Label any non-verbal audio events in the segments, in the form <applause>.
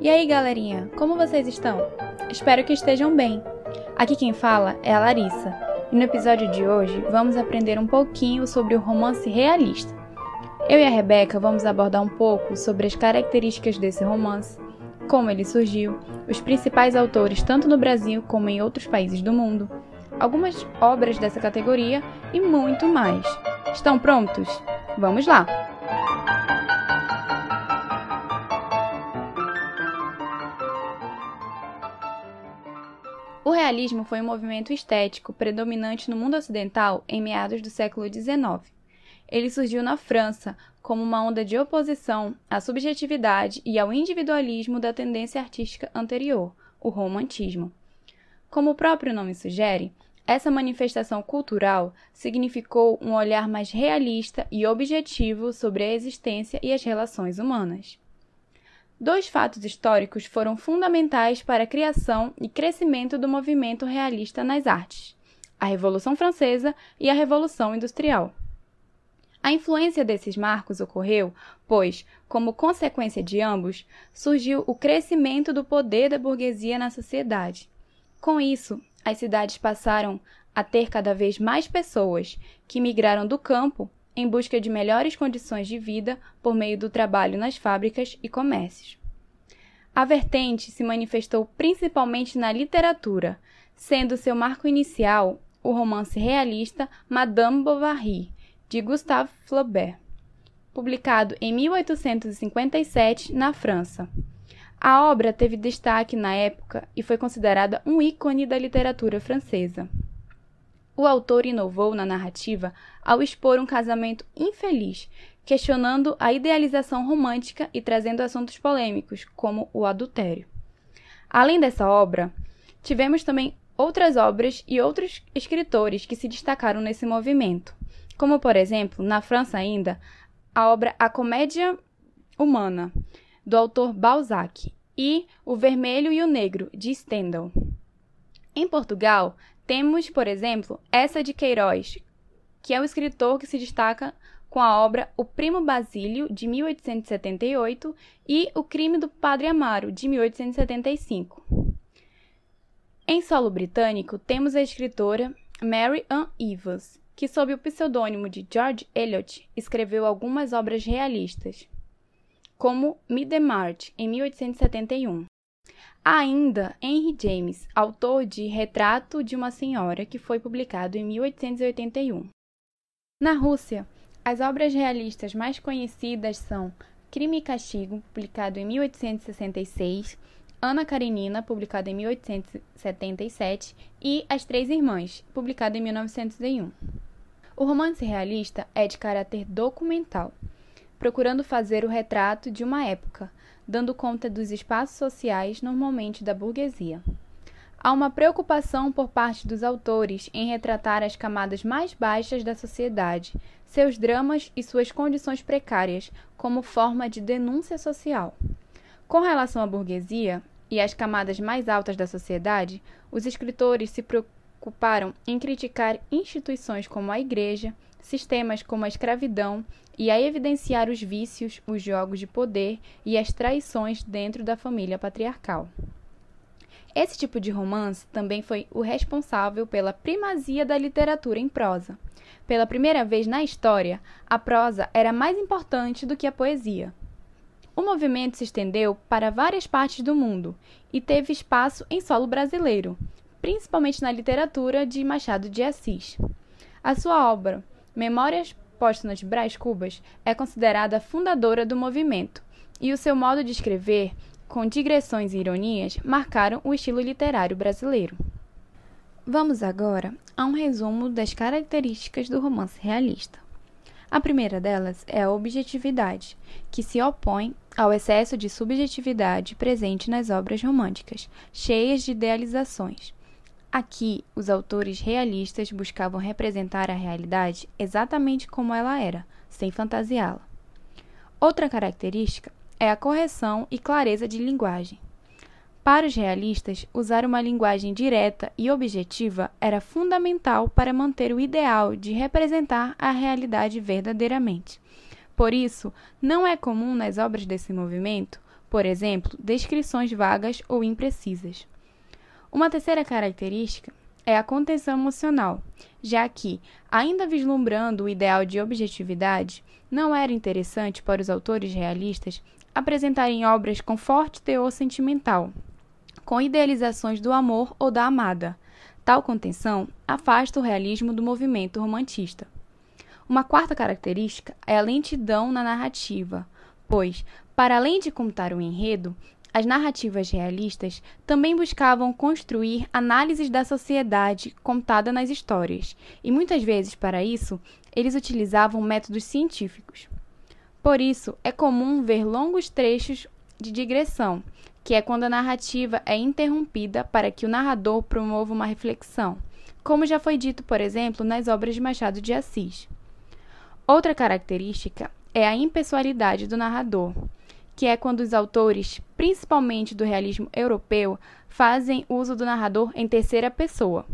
E aí, galerinha, como vocês estão? Espero que estejam bem. Aqui quem fala é a Larissa, e no episódio de hoje vamos aprender um pouquinho sobre o romance realista. Eu e a Rebeca vamos abordar um pouco sobre as características desse romance, como ele surgiu, os principais autores tanto no Brasil como em outros países do mundo, algumas obras dessa categoria e muito mais. Estão prontos? Vamos lá! O realismo foi um movimento estético predominante no mundo ocidental em meados do século XIX. Ele surgiu na França como uma onda de oposição à subjetividade e ao individualismo da tendência artística anterior, o romantismo. Como o próprio nome sugere, essa manifestação cultural significou um olhar mais realista e objetivo sobre a existência e as relações humanas. Dois fatos históricos foram fundamentais para a criação e crescimento do movimento realista nas artes: a Revolução Francesa e a Revolução Industrial. A influência desses marcos ocorreu, pois, como consequência de ambos, surgiu o crescimento do poder da burguesia na sociedade. Com isso, as cidades passaram a ter cada vez mais pessoas que migraram do campo em busca de melhores condições de vida por meio do trabalho nas fábricas e comércios. A vertente se manifestou principalmente na literatura, sendo seu marco inicial o romance realista Madame Bovary, de Gustave Flaubert, publicado em 1857 na França. A obra teve destaque na época e foi considerada um ícone da literatura francesa. O autor inovou na narrativa ao expor um casamento infeliz, questionando a idealização romântica e trazendo assuntos polêmicos, como o adultério. Além dessa obra, tivemos também outras obras e outros escritores que se destacaram nesse movimento, como, por exemplo, na França ainda, a obra A Comédia Humana, do autor Balzac, e O Vermelho e o Negro, de Stendhal. Em Portugal, temos, por exemplo, essa de Queiroz, que é o escritor que se destaca com a obra O Primo Basílio, de 1878, e O Crime do Padre Amaro, de 1875. Em solo britânico, temos a escritora Mary Ann Evans, que, sob o pseudônimo de George Eliot, escreveu algumas obras realistas como Middlemarch, em 1871. Ainda Henry James, autor de Retrato de uma Senhora, que foi publicado em 1881. Na Rússia, as obras realistas mais conhecidas são Crime e Castigo, publicado em 1866, Ana Karenina, publicado em 1877, e As Três Irmãs, publicado em 1901. O romance realista é de caráter documental procurando fazer o retrato de uma época, dando conta dos espaços sociais normalmente da burguesia. Há uma preocupação por parte dos autores em retratar as camadas mais baixas da sociedade, seus dramas e suas condições precárias, como forma de denúncia social. Com relação à burguesia e às camadas mais altas da sociedade, os escritores se preocuparam em criticar instituições como a igreja, sistemas como a escravidão e a evidenciar os vícios, os jogos de poder e as traições dentro da família patriarcal. Esse tipo de romance também foi o responsável pela primazia da literatura em prosa. Pela primeira vez na história, a prosa era mais importante do que a poesia. O movimento se estendeu para várias partes do mundo e teve espaço em solo brasileiro, principalmente na literatura de Machado de Assis. A sua obra, Memórias Póstumas Brás Cubas é considerada fundadora do movimento, e o seu modo de escrever, com digressões e ironias, marcaram o estilo literário brasileiro. Vamos agora a um resumo das características do romance realista. A primeira delas é a objetividade, que se opõe ao excesso de subjetividade presente nas obras românticas, cheias de idealizações. Aqui, os autores realistas buscavam representar a realidade exatamente como ela era, sem fantasiá-la. Outra característica é a correção e clareza de linguagem. Para os realistas, usar uma linguagem direta e objetiva era fundamental para manter o ideal de representar a realidade verdadeiramente. Por isso, não é comum nas obras desse movimento, por exemplo, descrições vagas ou imprecisas. Uma terceira característica é a contenção emocional, já que, ainda vislumbrando o ideal de objetividade, não era interessante para os autores realistas apresentarem obras com forte teor sentimental, com idealizações do amor ou da amada. Tal contenção afasta o realismo do movimento romantista. Uma quarta característica é a lentidão na narrativa, pois, para além de contar o enredo, as narrativas realistas também buscavam construir análises da sociedade contada nas histórias, e muitas vezes, para isso, eles utilizavam métodos científicos. Por isso, é comum ver longos trechos de digressão, que é quando a narrativa é interrompida para que o narrador promova uma reflexão, como já foi dito, por exemplo, nas obras de Machado de Assis. Outra característica é a impessoalidade do narrador que é quando os autores, principalmente do realismo europeu, fazem uso do narrador em terceira pessoa.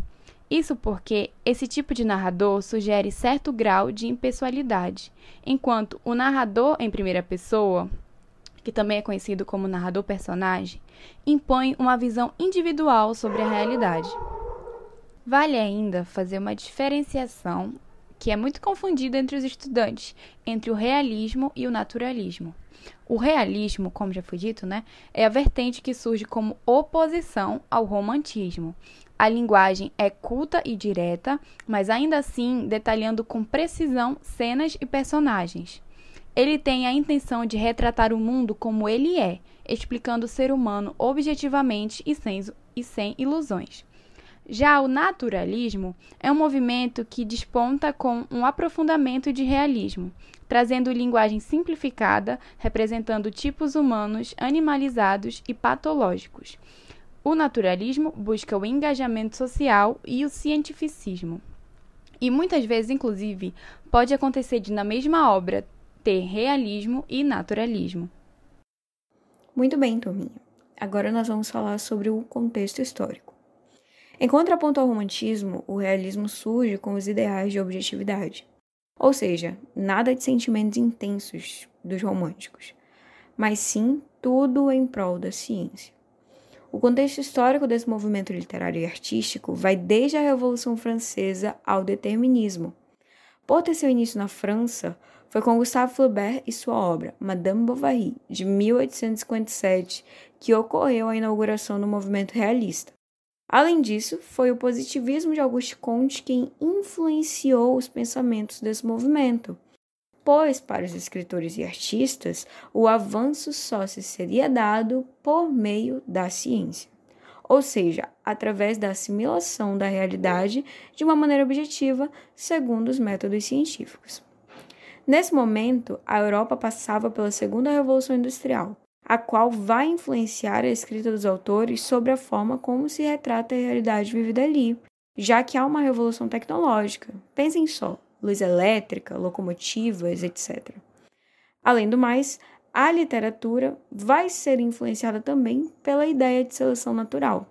Isso porque esse tipo de narrador sugere certo grau de impessoalidade, enquanto o narrador em primeira pessoa, que também é conhecido como narrador personagem, impõe uma visão individual sobre a realidade. Vale ainda fazer uma diferenciação que é muito confundida entre os estudantes entre o realismo e o naturalismo. O realismo, como já foi dito, né, é a vertente que surge como oposição ao romantismo. A linguagem é culta e direta, mas ainda assim detalhando com precisão cenas e personagens. Ele tem a intenção de retratar o mundo como ele é, explicando o ser humano objetivamente e sem, e sem ilusões. Já o naturalismo é um movimento que desponta com um aprofundamento de realismo, trazendo linguagem simplificada, representando tipos humanos animalizados e patológicos. O naturalismo busca o engajamento social e o cientificismo. E muitas vezes, inclusive, pode acontecer de, na mesma obra, ter realismo e naturalismo. Muito bem, turminha. Agora nós vamos falar sobre o contexto histórico. Em contraponto ao romantismo, o realismo surge com os ideais de objetividade. Ou seja, nada de sentimentos intensos dos românticos, mas sim tudo em prol da ciência. O contexto histórico desse movimento literário e artístico vai desde a Revolução Francesa ao determinismo. Por ter seu início na França, foi com Gustave Flaubert e sua obra Madame Bovary, de 1857, que ocorreu a inauguração do movimento realista. Além disso, foi o positivismo de Auguste Comte quem influenciou os pensamentos desse movimento, pois, para os escritores e artistas, o avanço só se seria dado por meio da ciência, ou seja, através da assimilação da realidade de uma maneira objetiva, segundo os métodos científicos. Nesse momento, a Europa passava pela Segunda Revolução Industrial, a qual vai influenciar a escrita dos autores sobre a forma como se retrata a realidade vivida ali, já que há uma revolução tecnológica. Pensem só: luz elétrica, locomotivas, etc. Além do mais, a literatura vai ser influenciada também pela ideia de seleção natural,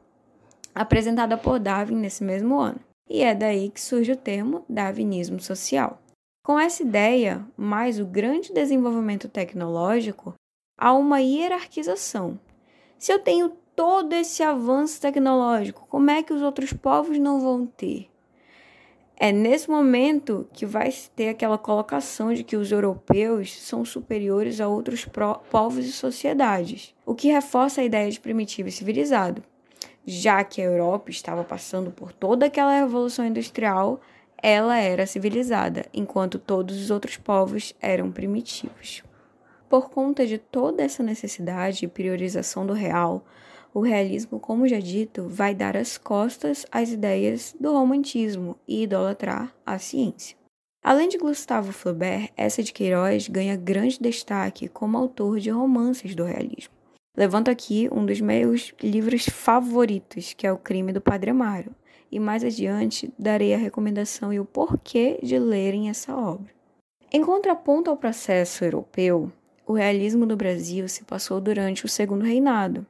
apresentada por Darwin nesse mesmo ano. E é daí que surge o termo darwinismo social. Com essa ideia, mais o grande desenvolvimento tecnológico, a uma hierarquização. Se eu tenho todo esse avanço tecnológico, como é que os outros povos não vão ter? É nesse momento que vai ter aquela colocação de que os europeus são superiores a outros povos e sociedades, o que reforça a ideia de primitivo e civilizado. Já que a Europa estava passando por toda aquela revolução industrial, ela era civilizada, enquanto todos os outros povos eram primitivos. Por conta de toda essa necessidade e priorização do real, o realismo, como já dito, vai dar as costas às ideias do romantismo e idolatrar a ciência. Além de Gustavo Flaubert, essa de Queiroz ganha grande destaque como autor de romances do realismo. Levanto aqui um dos meus livros favoritos, que é O Crime do Padre Amaro, e mais adiante darei a recomendação e o porquê de lerem essa obra. Em contraponto ao processo europeu, o realismo no Brasil se passou durante o Segundo Reinado,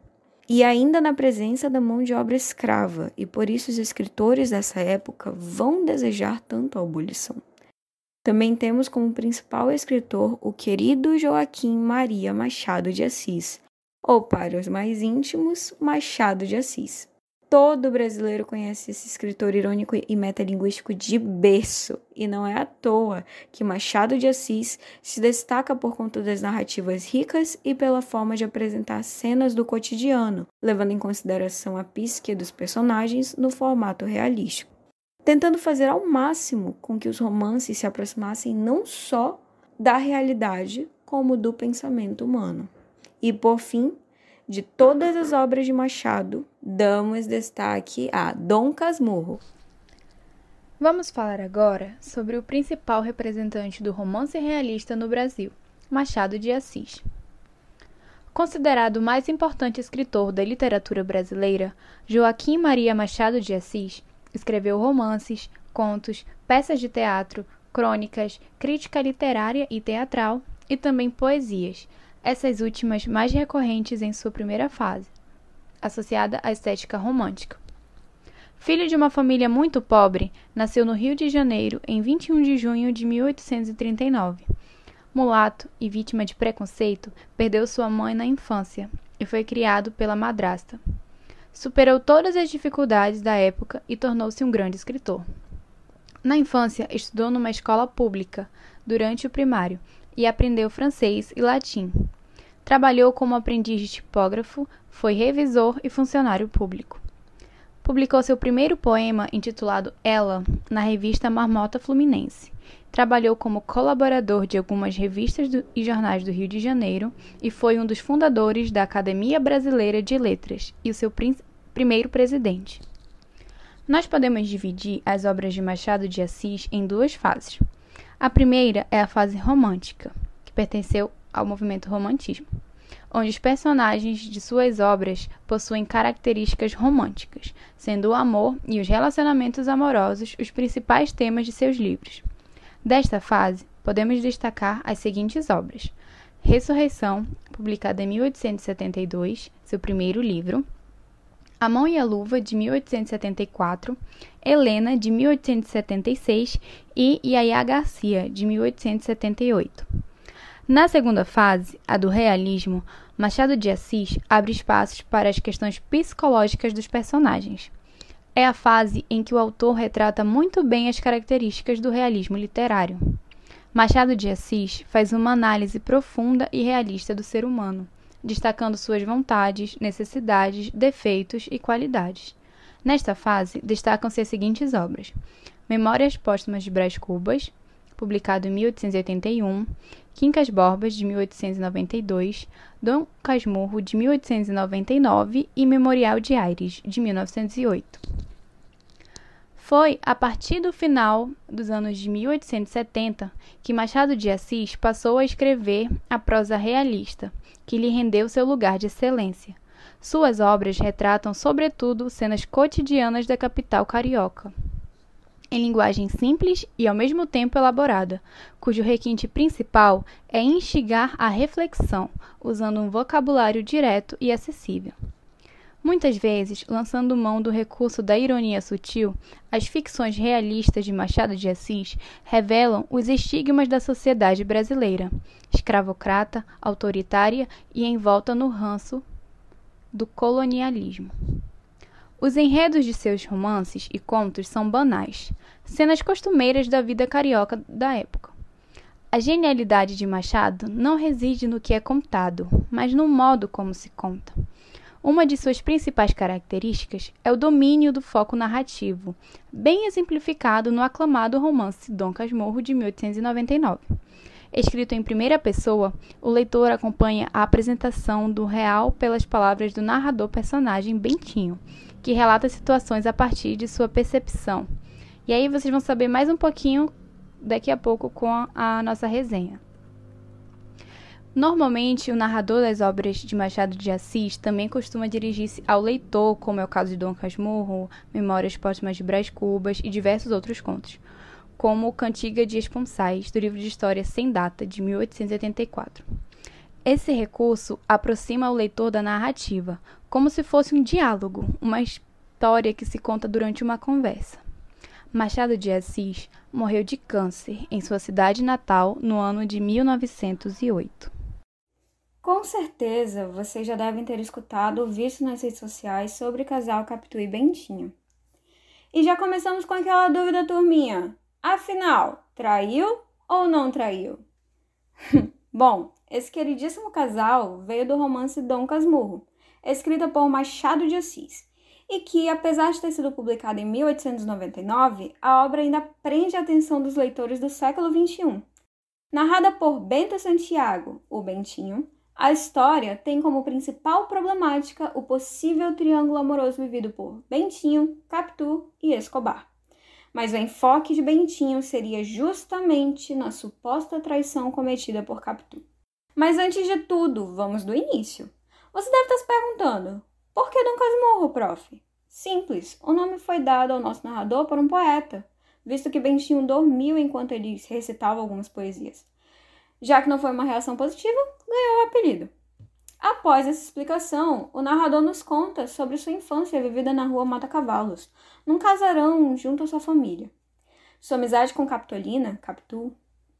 e ainda na presença da mão de obra escrava, e por isso os escritores dessa época vão desejar tanto a abolição. Também temos como principal escritor o querido Joaquim Maria Machado de Assis, ou para os mais íntimos, Machado de Assis. Todo brasileiro conhece esse escritor irônico e metalinguístico de berço, e não é à toa que Machado de Assis se destaca por conta das narrativas ricas e pela forma de apresentar cenas do cotidiano, levando em consideração a psique dos personagens no formato realístico, tentando fazer ao máximo com que os romances se aproximassem não só da realidade, como do pensamento humano. E por fim, de todas as obras de Machado, damos destaque a Dom Casmurro. Vamos falar agora sobre o principal representante do romance realista no Brasil, Machado de Assis. Considerado o mais importante escritor da literatura brasileira, Joaquim Maria Machado de Assis escreveu romances, contos, peças de teatro, crônicas, crítica literária e teatral e também poesias, essas últimas mais recorrentes em sua primeira fase, associada à estética romântica. Filho de uma família muito pobre, nasceu no Rio de Janeiro em 21 de junho de 1839. Mulato e vítima de preconceito, perdeu sua mãe na infância e foi criado pela madrasta. Superou todas as dificuldades da época e tornou-se um grande escritor. Na infância, estudou numa escola pública durante o primário e aprendeu francês e latim. Trabalhou como aprendiz de tipógrafo, foi revisor e funcionário público. Publicou seu primeiro poema, intitulado Ela, na revista Marmota Fluminense. Trabalhou como colaborador de algumas revistas do, e jornais do Rio de Janeiro e foi um dos fundadores da Academia Brasileira de Letras e o seu primeiro presidente. Nós podemos dividir as obras de Machado de Assis em duas fases. A primeira é a fase romântica, que pertenceu ao movimento romantismo, onde os personagens de suas obras possuem características românticas, sendo o amor e os relacionamentos amorosos os principais temas de seus livros. Desta fase, podemos destacar as seguintes obras: Ressurreição, publicada em 1872, seu primeiro livro, A Mão e a Luva, de 1874, Helena, de 1876 e Yaya Garcia, de 1878. Na segunda fase, a do realismo, Machado de Assis abre espaços para as questões psicológicas dos personagens. É a fase em que o autor retrata muito bem as características do realismo literário. Machado de Assis faz uma análise profunda e realista do ser humano, destacando suas vontades, necessidades, defeitos e qualidades. Nesta fase, destacam-se as seguintes obras: Memórias Póstumas de Brás Cubas, publicado em 1881, Quincas Borbas, de 1892, Dom Casmurro, de 1899 e Memorial de Aires, de 1908. Foi a partir do final dos anos de 1870 que Machado de Assis passou a escrever a prosa realista, que lhe rendeu seu lugar de excelência. Suas obras retratam, sobretudo, cenas cotidianas da capital carioca em linguagem simples e ao mesmo tempo elaborada, cujo requinte principal é instigar a reflexão, usando um vocabulário direto e acessível. Muitas vezes, lançando mão do recurso da ironia sutil, as ficções realistas de Machado de Assis revelam os estigmas da sociedade brasileira, escravocrata, autoritária e envolta no ranço do colonialismo. Os enredos de seus romances e contos são banais, cenas costumeiras da vida carioca da época. A genialidade de Machado não reside no que é contado, mas no modo como se conta. Uma de suas principais características é o domínio do foco narrativo, bem exemplificado no aclamado romance Dom Casmurro de 1899. Escrito em primeira pessoa, o leitor acompanha a apresentação do real pelas palavras do narrador personagem Bentinho, que relata situações a partir de sua percepção. E aí vocês vão saber mais um pouquinho daqui a pouco com a nossa resenha. Normalmente, o narrador das obras de Machado de Assis também costuma dirigir-se ao leitor, como é o caso de Dom Casmurro, Memórias Póstumas de Brás Cubas e diversos outros contos, como Cantiga de Esponsais, do livro de história Sem Data, de 1884. Esse recurso aproxima o leitor da narrativa, como se fosse um diálogo, uma história que se conta durante uma conversa. Machado de Assis morreu de câncer em sua cidade natal no ano de 1908. Com certeza vocês já devem ter escutado ou visto nas redes sociais sobre o casal Capitu e Bentinho. E já começamos com aquela dúvida, turminha. Afinal, traiu ou não traiu? <laughs> Bom, esse queridíssimo casal veio do romance Dom Casmurro, escrita por Machado de Assis, e que, apesar de ter sido publicada em 1899, a obra ainda prende a atenção dos leitores do século XXI. Narrada por Bento Santiago, o Bentinho, a história tem como principal problemática o possível triângulo amoroso vivido por Bentinho, Capitu e Escobar. Mas o enfoque de Bentinho seria justamente na suposta traição cometida por Capitu. Mas antes de tudo, vamos do início. Você deve estar se perguntando: por que Dom Casmurro, prof? Simples, o nome foi dado ao nosso narrador por um poeta, visto que Bentinho dormiu enquanto ele recitava algumas poesias. Já que não foi uma reação positiva, ganhou o apelido. Após essa explicação, o narrador nos conta sobre sua infância vivida na rua Mata Cavalos, num casarão junto à sua família. Sua amizade com Capitolina, Capitu,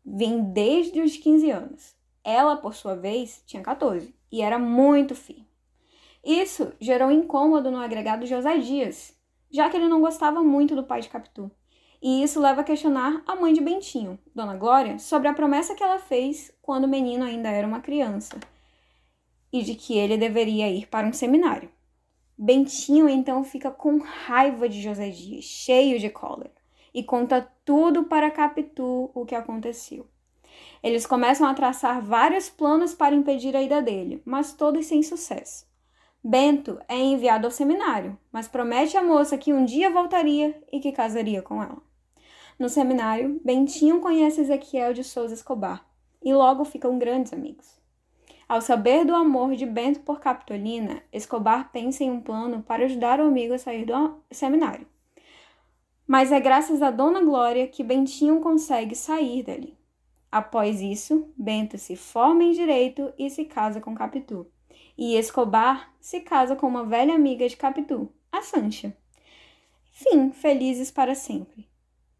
vem desde os 15 anos. Ela, por sua vez, tinha 14 e era muito firme. Isso gerou incômodo no agregado José Dias, já que ele não gostava muito do pai de Capitu. E isso leva a questionar a mãe de Bentinho, Dona Glória, sobre a promessa que ela fez quando o menino ainda era uma criança e de que ele deveria ir para um seminário. Bentinho então fica com raiva de José Dias, cheio de cólera, e conta tudo para Capitu o que aconteceu. Eles começam a traçar vários planos para impedir a ida dele, mas todos sem sucesso. Bento é enviado ao seminário, mas promete à moça que um dia voltaria e que casaria com ela. No seminário, Bentinho conhece Ezequiel de Souza Escobar e logo ficam grandes amigos. Ao saber do amor de Bento por Capitolina, Escobar pensa em um plano para ajudar o amigo a sair do seminário. Mas é graças a Dona Glória que Bentinho consegue sair dali. Após isso, Bento se forma em direito e se casa com Capitu. E Escobar se casa com uma velha amiga de Capitu, a Sancha. Fim, felizes para sempre.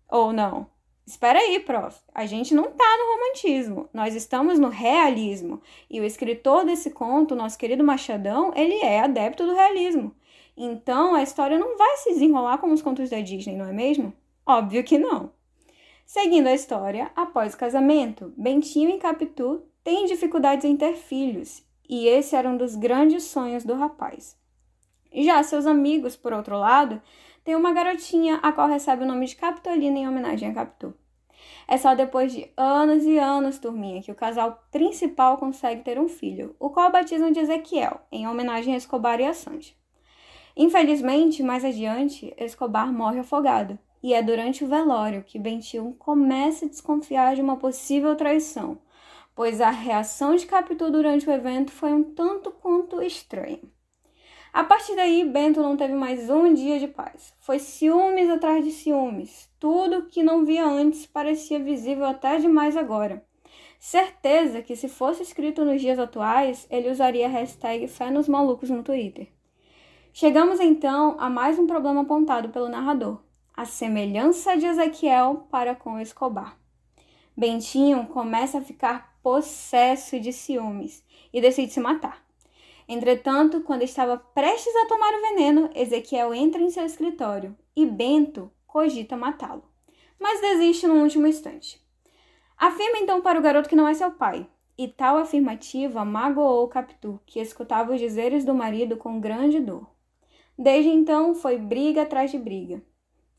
Ou não? Espera aí, prof. A gente não tá no romantismo, nós estamos no realismo. E o escritor desse conto, nosso querido Machadão, ele é adepto do realismo. Então a história não vai se desenrolar como os contos da Disney, não é mesmo? Óbvio que não. Seguindo a história, após o casamento, Bentinho e Capitu têm dificuldades em ter filhos, e esse era um dos grandes sonhos do rapaz. Já seus amigos, por outro lado, têm uma garotinha a qual recebe o nome de Capitolina em homenagem a Capitu. É só depois de anos e anos, turminha, que o casal principal consegue ter um filho, o qual batizam de Ezequiel, em homenagem a Escobar e a Sandy. Infelizmente, mais adiante, Escobar morre afogado, e é durante o velório que Bentil começa a desconfiar de uma possível traição, pois a reação de Capitu durante o evento foi um tanto quanto estranha. A partir daí, Bento não teve mais um dia de paz. Foi ciúmes atrás de ciúmes. Tudo que não via antes parecia visível até demais agora. Certeza que se fosse escrito nos dias atuais, ele usaria a hashtag Fé nos Malucos no Twitter. Chegamos então a mais um problema apontado pelo narrador, a semelhança de Ezequiel para com Escobar. Bentinho começa a ficar possesso de ciúmes e decide se matar. Entretanto, quando estava prestes a tomar o veneno, Ezequiel entra em seu escritório e Bento cogita matá-lo, mas desiste no último instante. Afirma então para o garoto que não é seu pai, e tal afirmativa magoou Capitu, que escutava os dizeres do marido com grande dor. Desde então foi briga atrás de briga,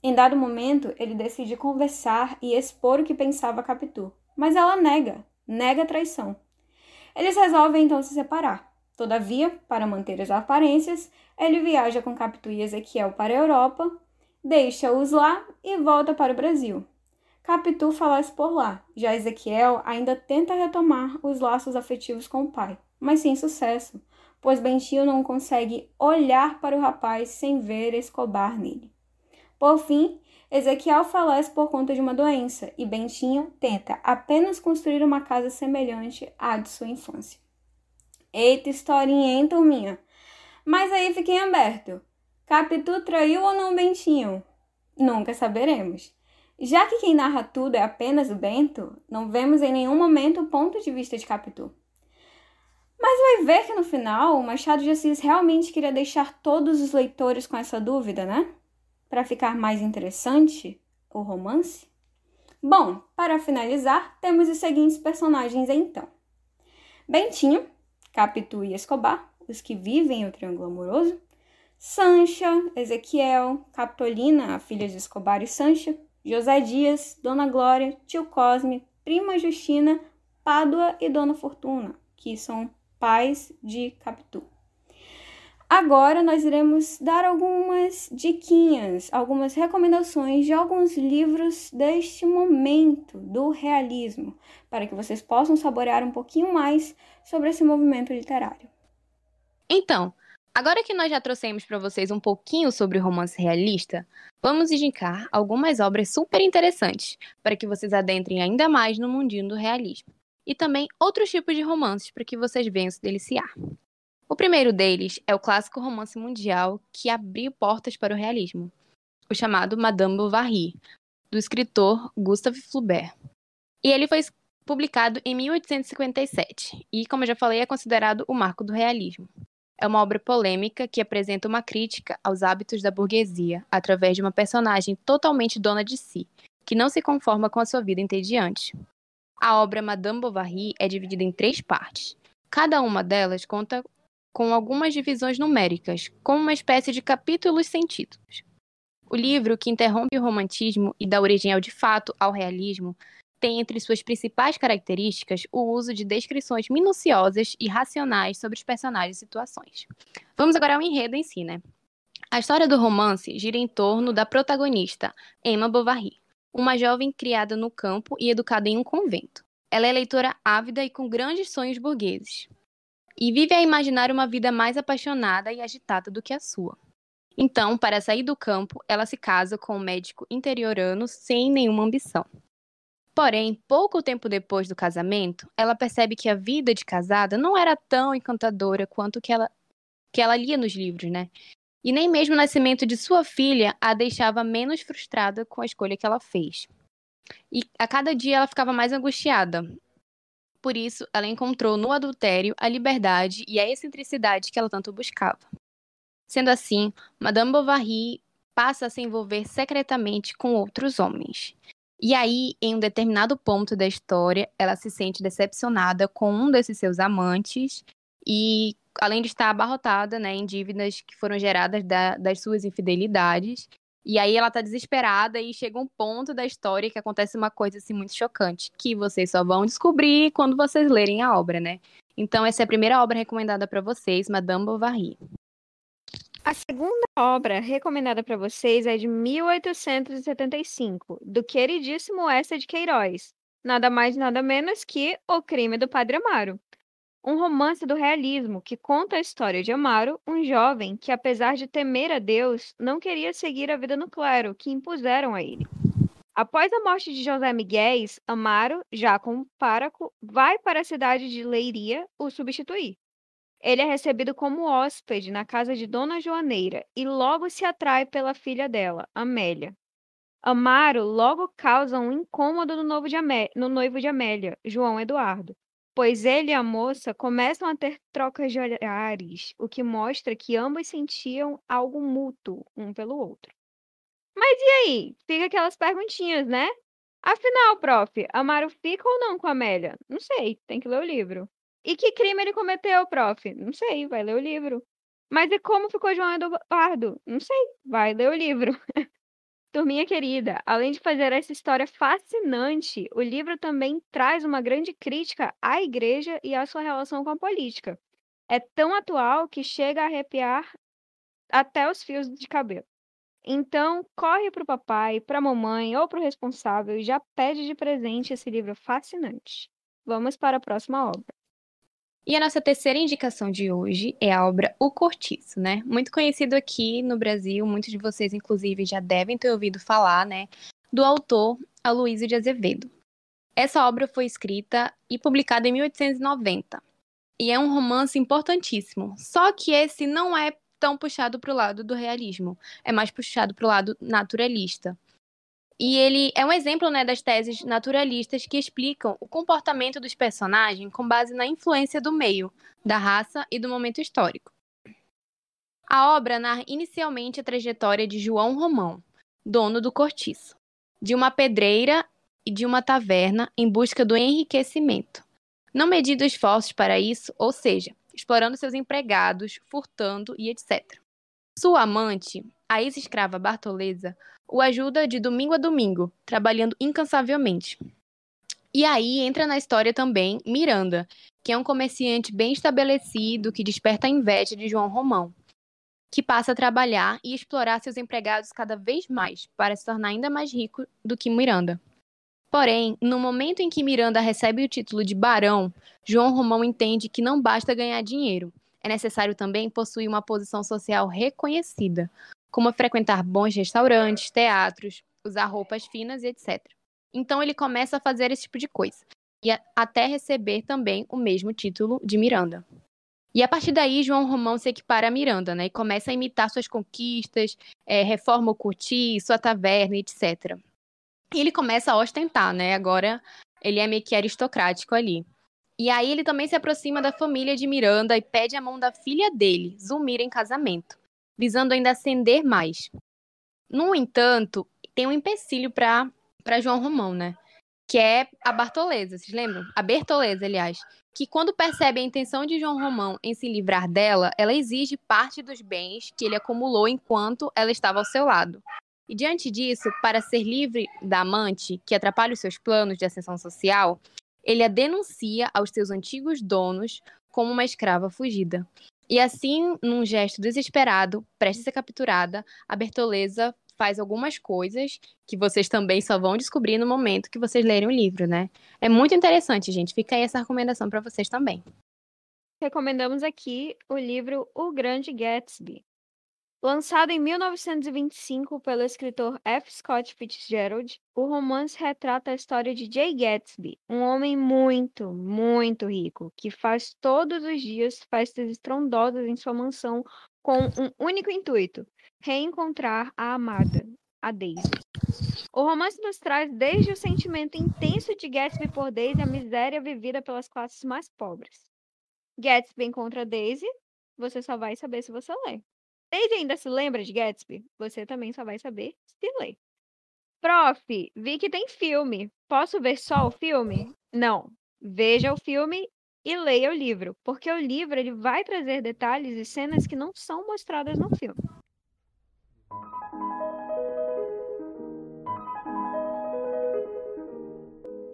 em dado momento, ele decide conversar e expor o que pensava Capitu, mas ela nega, nega a traição. Eles resolvem então se separar. Todavia, para manter as aparências, ele viaja com Capitu e Ezequiel para a Europa, deixa-os lá e volta para o Brasil. Capitu falasse por lá, já Ezequiel ainda tenta retomar os laços afetivos com o pai, mas sem sucesso, pois Bentinho não consegue olhar para o rapaz sem ver Escobar nele. Por fim, Ezequiel falece por conta de uma doença e Bentinho tenta apenas construir uma casa semelhante à de sua infância. Eita historinha, hein, turminha? Mas aí fiquem aberto. Capitu traiu ou não Bentinho? Nunca saberemos. Já que quem narra tudo é apenas o Bento, não vemos em nenhum momento o ponto de vista de Capitu. Mas vai ver que no final o Machado de Assis realmente queria deixar todos os leitores com essa dúvida, né? Para ficar mais interessante o romance. Bom, para finalizar, temos os seguintes personagens então: Bentinho, Capitu e Escobar, os que vivem o triângulo amoroso, Sancha, Ezequiel, Capitolina, a filha de Escobar e Sancha, José Dias, Dona Glória, Tio Cosme, Prima Justina, Pádua e Dona Fortuna, que são pais de Capitu. Agora nós iremos dar algumas diquinhas, algumas recomendações de alguns livros deste momento do realismo, para que vocês possam saborear um pouquinho mais sobre esse movimento literário. Então, agora que nós já trouxemos para vocês um pouquinho sobre o romance realista, vamos indicar algumas obras super interessantes para que vocês adentrem ainda mais no mundinho do realismo. E também outros tipos de romances para que vocês venham se deliciar. O primeiro deles é o clássico romance mundial que abriu portas para o realismo, o chamado Madame Bovary, do escritor Gustave Flaubert. E ele foi publicado em 1857 e, como eu já falei, é considerado o marco do realismo. É uma obra polêmica que apresenta uma crítica aos hábitos da burguesia através de uma personagem totalmente dona de si, que não se conforma com a sua vida entediante. A obra Madame Bovary é dividida em três partes. Cada uma delas conta com algumas divisões numéricas, como uma espécie de capítulos sem títulos. O livro, que interrompe o romantismo e dá origem ao de fato ao realismo, tem entre suas principais características o uso de descrições minuciosas e racionais sobre os personagens e situações. Vamos agora ao enredo em si, né? A história do romance gira em torno da protagonista, Emma Bovary, uma jovem criada no campo e educada em um convento. Ela é leitora ávida e com grandes sonhos burgueses e vive a imaginar uma vida mais apaixonada e agitada do que a sua. Então, para sair do campo, ela se casa com um médico interiorano sem nenhuma ambição. Porém, pouco tempo depois do casamento, ela percebe que a vida de casada não era tão encantadora quanto que ela, que ela lia nos livros, né? E nem mesmo o nascimento de sua filha a deixava menos frustrada com a escolha que ela fez. E a cada dia ela ficava mais angustiada, por isso, ela encontrou no adultério a liberdade e a excentricidade que ela tanto buscava. Sendo assim, Madame Bovary passa a se envolver secretamente com outros homens. E aí, em um determinado ponto da história, ela se sente decepcionada com um desses seus amantes e, além de estar abarrotada né, em dívidas que foram geradas da, das suas infidelidades, e aí ela tá desesperada e chega um ponto da história que acontece uma coisa assim muito chocante, que vocês só vão descobrir quando vocês lerem a obra, né? Então essa é a primeira obra recomendada para vocês, Madame Bovary. A segunda obra recomendada para vocês é de 1875, do queridíssimo Essa de Queiroz. Nada mais nada menos que O Crime do Padre Amaro um romance do realismo que conta a história de Amaro, um jovem que, apesar de temer a Deus, não queria seguir a vida no clero que impuseram a ele. Após a morte de José Miguel, Amaro, já com páraco, vai para a cidade de Leiria o substituir. Ele é recebido como hóspede na casa de Dona Joaneira e logo se atrai pela filha dela, Amélia. Amaro logo causa um incômodo no noivo de, Amé no noivo de Amélia, João Eduardo, pois ele e a moça começam a ter trocas de olhares, o que mostra que ambos sentiam algo mútuo um pelo outro. Mas e aí? Fica aquelas perguntinhas, né? Afinal, prof, Amaro fica ou não com a Amélia? Não sei, tem que ler o livro. E que crime ele cometeu, prof? Não sei, vai ler o livro. Mas e como ficou João Eduardo? Não sei, vai ler o livro. <laughs> Turminha querida, além de fazer essa história fascinante, o livro também traz uma grande crítica à igreja e à sua relação com a política. É tão atual que chega a arrepiar até os fios de cabelo. Então, corre para o papai, para a mamãe ou para o responsável e já pede de presente esse livro fascinante. Vamos para a próxima obra. E a nossa terceira indicação de hoje é a obra O Cortiço, né? Muito conhecido aqui no Brasil, muitos de vocês, inclusive, já devem ter ouvido falar, né? Do autor Aloysio de Azevedo. Essa obra foi escrita e publicada em 1890. E é um romance importantíssimo. Só que esse não é tão puxado para o lado do realismo, é mais puxado para o lado naturalista. E ele é um exemplo né, das teses naturalistas que explicam o comportamento dos personagens com base na influência do meio, da raça e do momento histórico. A obra narra inicialmente a trajetória de João Romão, dono do cortiço, de uma pedreira e de uma taverna em busca do enriquecimento. Não medindo esforços para isso, ou seja, explorando seus empregados, furtando e etc. Sua amante, a ex-escrava Bartoleza, o ajuda de domingo a domingo, trabalhando incansavelmente. E aí entra na história também Miranda, que é um comerciante bem estabelecido que desperta a inveja de João Romão, que passa a trabalhar e explorar seus empregados cada vez mais para se tornar ainda mais rico do que Miranda. Porém, no momento em que Miranda recebe o título de barão, João Romão entende que não basta ganhar dinheiro. É necessário também possuir uma posição social reconhecida, como frequentar bons restaurantes, teatros, usar roupas finas e etc. Então ele começa a fazer esse tipo de coisa, e até receber também o mesmo título de Miranda. E a partir daí, João Romão se equipara a Miranda, né? E começa a imitar suas conquistas, é, reforma o curtir, sua taverna, etc. E ele começa a ostentar, né? Agora ele é meio que aristocrático ali. E aí ele também se aproxima da família de Miranda e pede a mão da filha dele, Zulmira, em casamento, visando ainda ascender mais. No entanto, tem um empecilho para João Romão, né? Que é a Bartoleza, vocês lembram? A Bertoleza, aliás, que quando percebe a intenção de João Romão em se livrar dela, ela exige parte dos bens que ele acumulou enquanto ela estava ao seu lado. E diante disso, para ser livre da amante, que atrapalha os seus planos de ascensão social, ele a denuncia aos seus antigos donos como uma escrava fugida. E assim, num gesto desesperado, prestes a ser capturada, a Bertoleza faz algumas coisas que vocês também só vão descobrir no momento que vocês lerem o livro, né? É muito interessante, gente. Fica aí essa recomendação para vocês também. Recomendamos aqui o livro O Grande Gatsby, Lançado em 1925 pelo escritor F. Scott Fitzgerald, o romance retrata a história de Jay Gatsby, um homem muito, muito rico, que faz todos os dias festas estrondosas em sua mansão com um único intuito: reencontrar a amada, a Daisy. O romance nos traz desde o sentimento intenso de Gatsby por Daisy a miséria vivida pelas classes mais pobres. Gatsby encontra Daisy, você só vai saber se você ler. Daisy ainda se lembra de Gatsby? Você também só vai saber se ler. Prof, vi que tem filme. Posso ver só o filme? Não. Veja o filme e leia o livro, porque o livro ele vai trazer detalhes e cenas que não são mostradas no filme.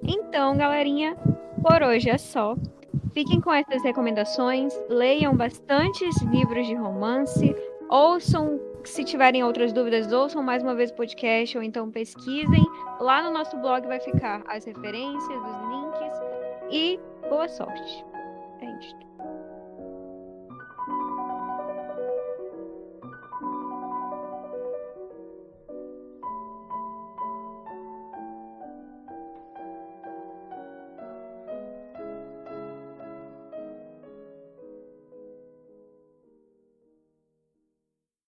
Então, galerinha, por hoje é só. Fiquem com essas recomendações, leiam bastantes livros de romance, Ouçam, se tiverem outras dúvidas, ouçam mais uma vez o podcast ou então pesquisem. Lá no nosso blog vai ficar as referências, os links e boa sorte. É isso.